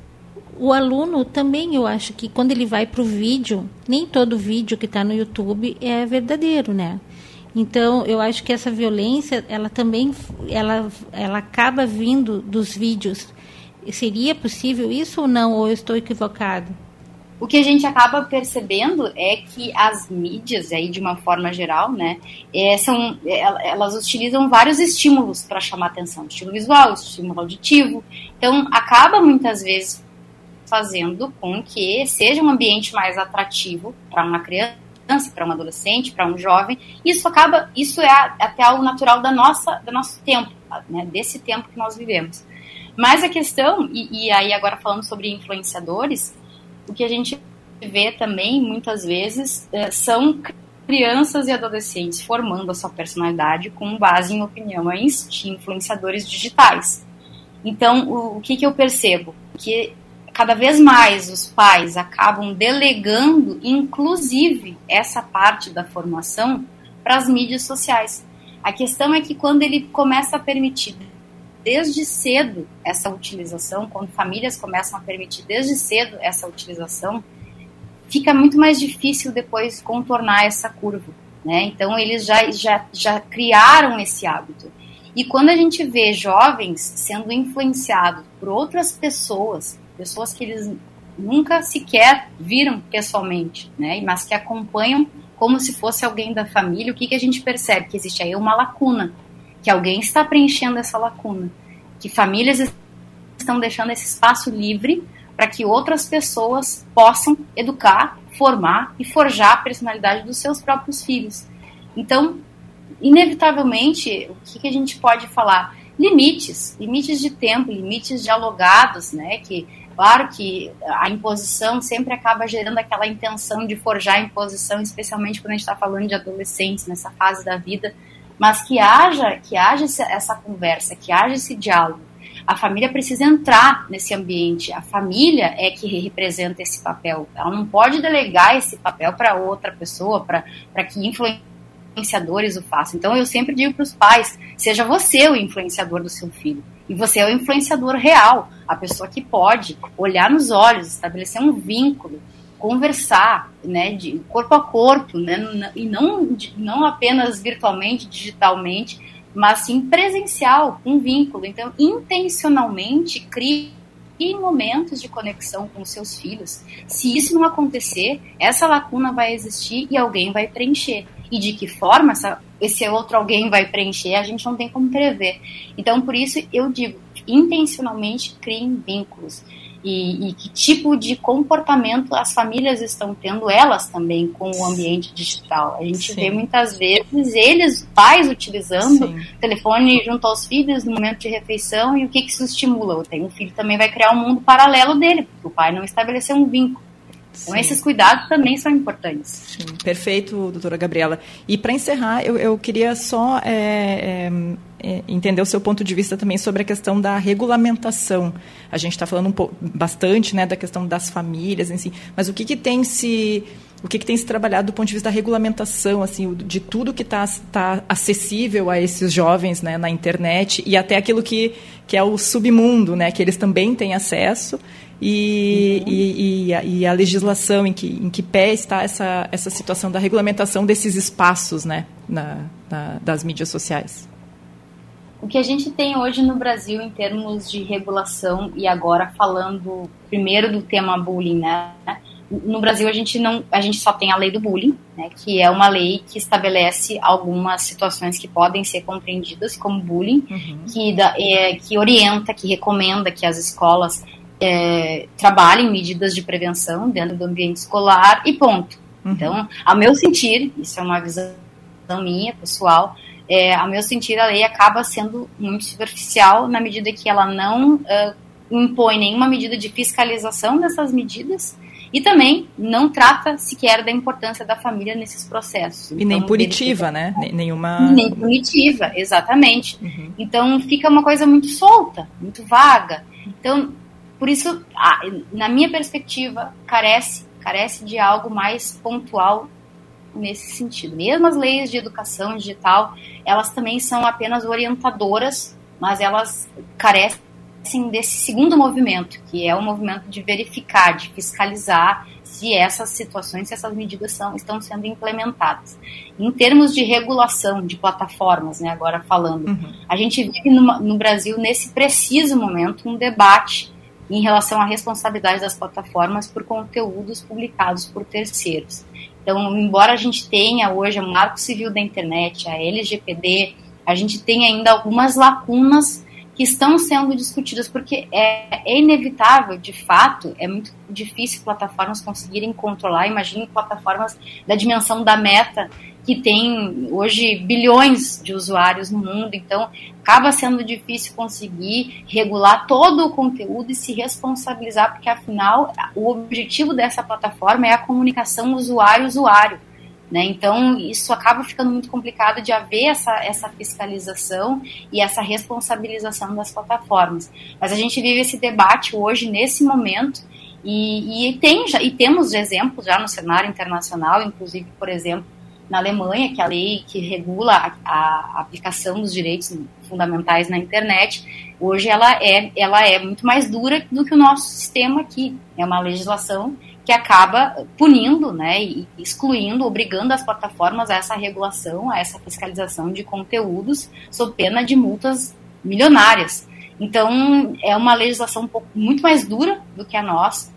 O aluno também, eu acho que quando ele vai para o vídeo, nem todo vídeo que está no YouTube é verdadeiro, né? Então, eu acho que essa violência, ela também, ela, ela acaba vindo dos vídeos. Seria possível isso ou não? Ou eu estou equivocado? O que a gente acaba percebendo é que as mídias, aí de uma forma geral, né, é, são, é, elas utilizam vários estímulos para chamar atenção, estímulo visual, estímulo auditivo. Então, acaba muitas vezes fazendo com que seja um ambiente mais atrativo para uma criança, para um adolescente, para um jovem. Isso acaba, isso é até algo natural da nossa, do nosso tempo, né, desse tempo que nós vivemos. Mas a questão, e, e aí agora falando sobre influenciadores, o que a gente vê também, muitas vezes, é, são crianças e adolescentes formando a sua personalidade com base em opiniões de influenciadores digitais. Então, o, o que, que eu percebo? Que cada vez mais os pais acabam delegando, inclusive, essa parte da formação para as mídias sociais. A questão é que quando ele começa a permitir desde cedo essa utilização, quando famílias começam a permitir desde cedo essa utilização, fica muito mais difícil depois contornar essa curva. Né? Então, eles já, já, já criaram esse hábito. E quando a gente vê jovens sendo influenciados por outras pessoas, pessoas que eles nunca sequer viram pessoalmente, né? mas que acompanham como se fosse alguém da família, o que, que a gente percebe? Que existe aí uma lacuna que alguém está preenchendo essa lacuna, que famílias estão deixando esse espaço livre para que outras pessoas possam educar, formar e forjar a personalidade dos seus próprios filhos. Então, inevitavelmente, o que, que a gente pode falar? Limites, limites de tempo, limites dialogados, né? Que claro que a imposição sempre acaba gerando aquela intenção de forjar a imposição, especialmente quando a gente está falando de adolescentes nessa fase da vida mas que haja, que haja essa conversa, que haja esse diálogo. A família precisa entrar nesse ambiente. A família é que representa esse papel. Ela não pode delegar esse papel para outra pessoa, para que influenciadores o façam. Então eu sempre digo para os pais: seja você o influenciador do seu filho. E você é o influenciador real, a pessoa que pode olhar nos olhos, estabelecer um vínculo, conversar, né, de corpo a corpo, né, e não, não apenas virtualmente, digitalmente, mas sim presencial, um vínculo. Então, intencionalmente crie momentos de conexão com seus filhos. Se isso não acontecer, essa lacuna vai existir e alguém vai preencher. E de que forma essa, esse outro alguém vai preencher, a gente não tem como prever. Então, por isso, eu digo, intencionalmente criem vínculos e, e, que tipo de comportamento as famílias estão tendo elas também com o ambiente digital. A gente Sim. vê muitas vezes eles, pais, utilizando Sim. o telefone junto aos filhos no momento de refeição e o que, que isso estimula? Tem um filho também vai criar um mundo paralelo dele, porque o pai não estabeleceu um vínculo. Então, esses cuidados também são importantes. Sim, perfeito, doutora Gabriela. E para encerrar, eu, eu, queria só é, é, é, entender o seu ponto de vista também sobre a questão da regulamentação. A gente está falando um pouco, bastante né, da questão das famílias, assim, mas o que, que tem se o que, que, tem se trabalhado do ponto de vista da regulamentação, assim, de tudo que está tá acessível a esses jovens né, na internet e até aquilo que, que é o submundo, né, que eles também têm acesso e, uhum. e, e, a, e, a, legislação em que, em que pé está essa, essa situação da regulamentação desses espaços né, na, na, das mídias sociais? O que a gente tem hoje no Brasil em termos de regulação, e agora falando primeiro do tema bullying, né? No Brasil a gente não, a gente só tem a lei do bullying, né, que é uma lei que estabelece algumas situações que podem ser compreendidas como bullying, uhum. que, da, é, que orienta, que recomenda que as escolas é, trabalhem medidas de prevenção dentro do ambiente escolar e ponto. Uhum. Então, ao meu sentir, isso é uma visão minha, pessoal, é, ao meu sentir, a lei acaba sendo muito superficial na medida que ela não uh, impõe nenhuma medida de fiscalização dessas medidas e também não trata sequer da importância da família nesses processos. E então, nem punitiva, né? Nenhuma. Nem punitiva, exatamente. Uhum. Então fica uma coisa muito solta, muito vaga. Então por isso, na minha perspectiva, carece, carece de algo mais pontual nesse sentido. Mesmo as leis de educação digital, elas também são apenas orientadoras, mas elas carecem desse segundo movimento, que é o movimento de verificar, de fiscalizar se essas situações, se essas medidas são, estão sendo implementadas. Em termos de regulação de plataformas, né, agora falando, uhum. a gente vive no, no Brasil, nesse preciso momento, um debate em relação à responsabilidade das plataformas por conteúdos publicados por terceiros. Então, embora a gente tenha hoje o Marco Civil da Internet, a LGPD, a gente tem ainda algumas lacunas que estão sendo discutidas, porque é, é, inevitável, de fato, é muito difícil plataformas conseguirem controlar. Imagine plataformas da dimensão da meta, que tem hoje bilhões de usuários no mundo, então acaba sendo difícil conseguir regular todo o conteúdo e se responsabilizar, porque afinal o objetivo dessa plataforma é a comunicação usuário-usuário. Né? Então, isso acaba ficando muito complicado de haver essa, essa fiscalização e essa responsabilização das plataformas. Mas a gente vive esse debate hoje, nesse momento, e, e, tem, já, e temos exemplos já no cenário internacional, inclusive, por exemplo, na Alemanha, que é a lei que regula a, a, aplicação dos direitos fundamentais na internet, hoje ela é, ela é muito mais dura do que o nosso sistema aqui. É uma legislação que acaba punindo, né, excluindo, obrigando as plataformas a essa regulação, a essa fiscalização de conteúdos, sob pena de multas milionárias. Então, é uma legislação um pouco, muito mais dura do que a nossa,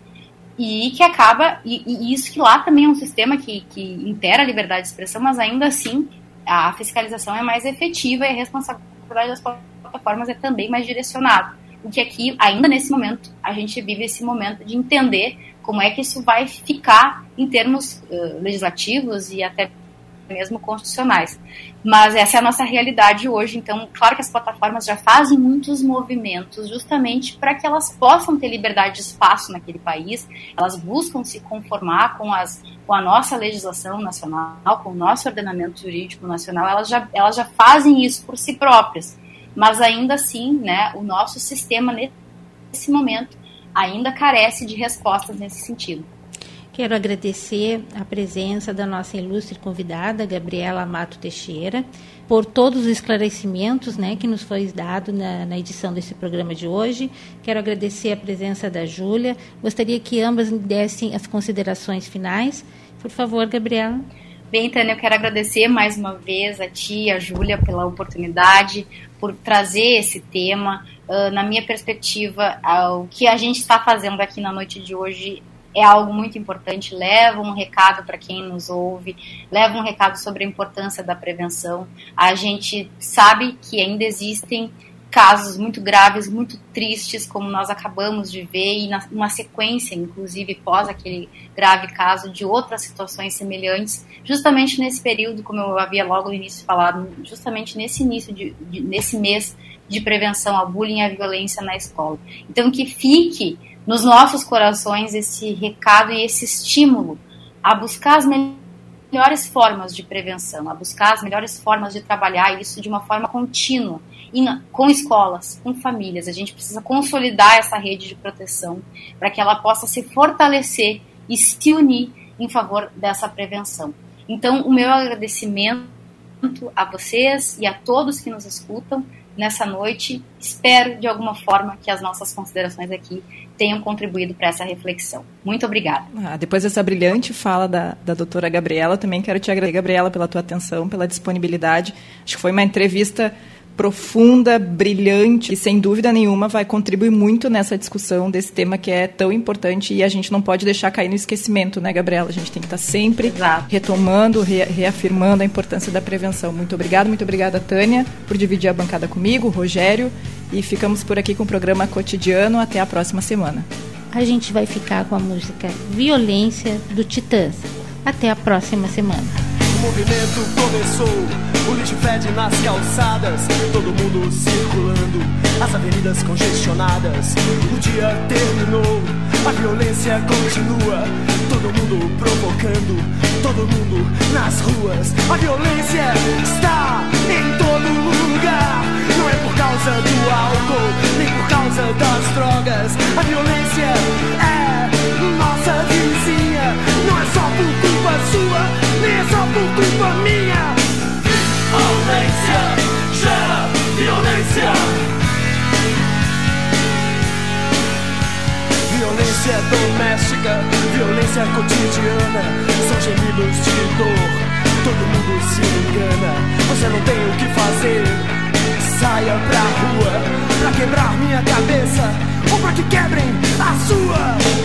e que acaba, e, e, isso que lá também é um sistema que, que impera a liberdade de expressão, mas ainda assim a fiscalização é mais efetiva e a responsabilidade das plataformas é também mais direcionada. O que aqui, ainda nesse momento, a gente vive esse momento de entender como é que isso vai ficar em termos uh, legislativos e até mesmo constitucionais. Mas essa é a nossa realidade hoje. Então, claro que as plataformas já fazem muitos movimentos justamente para que elas possam ter liberdade de espaço naquele país. Elas buscam se conformar com, as, com a nossa legislação nacional, com o nosso ordenamento jurídico nacional. Elas já, elas já fazem isso por si próprias. Mas ainda assim, né, o nosso sistema nesse momento ainda carece de respostas nesse sentido. Quero agradecer a presença da nossa ilustre convidada, Gabriela Mato Teixeira, por todos os esclarecimentos né, que nos foi dado na, na edição desse programa de hoje. Quero agradecer a presença da Júlia. Gostaria que ambas dessem as considerações finais. Por favor, Gabriela. Bem, Tânia, eu quero agradecer mais uma vez a ti, a Júlia, pela oportunidade, por trazer esse tema. Uh, na minha perspectiva, uh, o que a gente está fazendo aqui na noite de hoje é algo muito importante, leva um recado para quem nos ouve, leva um recado sobre a importância da prevenção. A gente sabe que ainda existem casos muito graves, muito tristes, como nós acabamos de ver, e na, uma sequência, inclusive, pós aquele grave caso, de outras situações semelhantes, justamente nesse período, como eu havia logo no início falado, justamente nesse início, de, de, nesse mês de prevenção ao bullying e à violência na escola. Então, que fique nos nossos corações esse recado e esse estímulo a buscar as melhores formas de prevenção, a buscar as melhores formas de trabalhar isso de uma forma contínua, com escolas, com famílias. A gente precisa consolidar essa rede de proteção para que ela possa se fortalecer e se unir em favor dessa prevenção. Então, o meu agradecimento a vocês e a todos que nos escutam nessa noite. Espero, de alguma forma, que as nossas considerações aqui tenham contribuído para essa reflexão. Muito obrigada. Ah, depois dessa brilhante fala da, da doutora Gabriela, também quero te agradecer, Gabriela, pela tua atenção, pela disponibilidade. Acho que foi uma entrevista profunda, brilhante e sem dúvida nenhuma vai contribuir muito nessa discussão desse tema que é tão importante e a gente não pode deixar cair no esquecimento, né, Gabriela? A gente tem que estar sempre Exato. retomando, re reafirmando a importância da prevenção. Muito obrigada, muito obrigada, Tânia, por dividir a bancada comigo, Rogério, e ficamos por aqui com o programa cotidiano. Até a próxima semana. A gente vai ficar com a música Violência do Titãs. Até a próxima semana. Movimento começou o lixo fede nas calçadas, todo mundo circulando, as avenidas congestionadas. O dia terminou, a violência continua, todo mundo provocando, todo mundo nas ruas. A violência está em todo lugar. Não é por causa do álcool, nem por causa das drogas. A violência é nossa vizinha. Não é só por sua, nem é só por culpa minha. Violência gera violência. Violência doméstica, violência cotidiana. São gemidos de dor, todo mundo se engana. Você não tem o que fazer. Saia pra rua, pra quebrar minha cabeça, ou pra que quebrem a sua.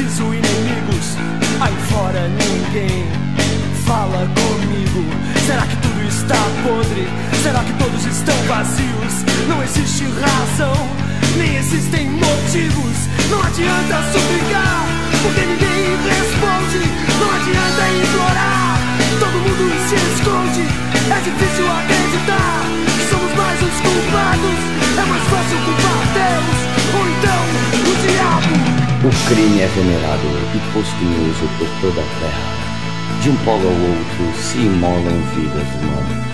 Preciso inimigos. Aí fora ninguém fala comigo. Será que tudo está podre? Será que todos estão vazios? Não existe razão, nem existem motivos. Não adianta suplicar, porque ninguém responde. Não adianta implorar. Todo mundo se esconde, é difícil acreditar que somos mais os culpados. É mais fácil culpar Deus O crime é venerado e posto em uso por toda a terra. De um polo ao outro se imolam vidas humanas.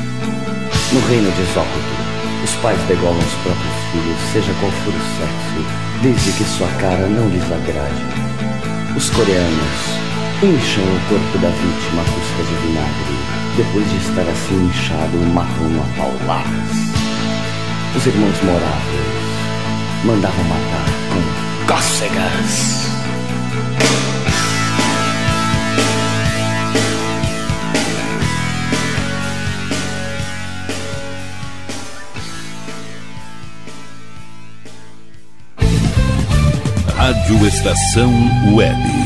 No reino de Zócoto, os pais degolam os próprios filhos, seja qual for o sexo, desde que sua cara não lhes agrade. Os coreanos Incham o corpo da vítima à custa de vinagre. Depois de estar assim inchado, matam-no a pauladas. Os irmãos moráveis mandavam matar com cócegas. Rádio Estação Web.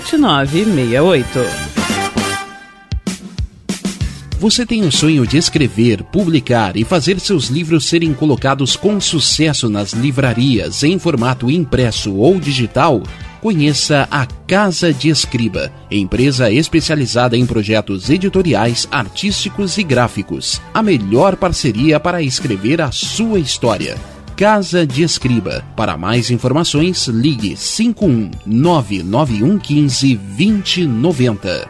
7968. Você tem o sonho de escrever, publicar e fazer seus livros serem colocados com sucesso nas livrarias em formato impresso ou digital? Conheça a Casa de Escriba, empresa especializada em projetos editoriais, artísticos e gráficos. A melhor parceria para escrever a sua história. Casa de Escriba. Para mais informações, ligue 51 99115 2090.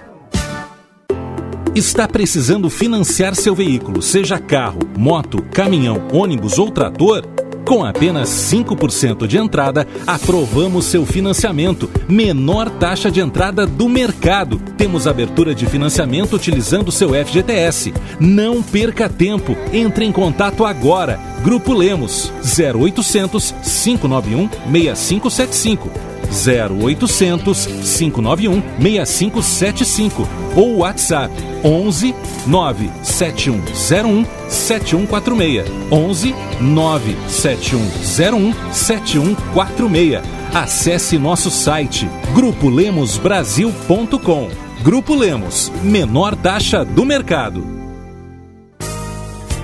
Está precisando financiar seu veículo, seja carro, moto, caminhão, ônibus ou trator? Com apenas 5% de entrada, aprovamos seu financiamento. Menor taxa de entrada do mercado. Temos abertura de financiamento utilizando seu FGTS. Não perca tempo. Entre em contato agora. Grupo Lemos 0800 591 6575. 0800 591 6575 ou WhatsApp 11 97101 7146 11 97101 7146. Acesse nosso site grupolemosbrasil.com. Grupo Lemos, menor taxa do mercado.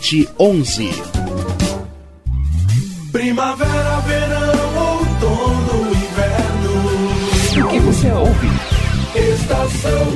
9400 27 onze. Primavera, verão, outono, inverno. O que você ouve? Estação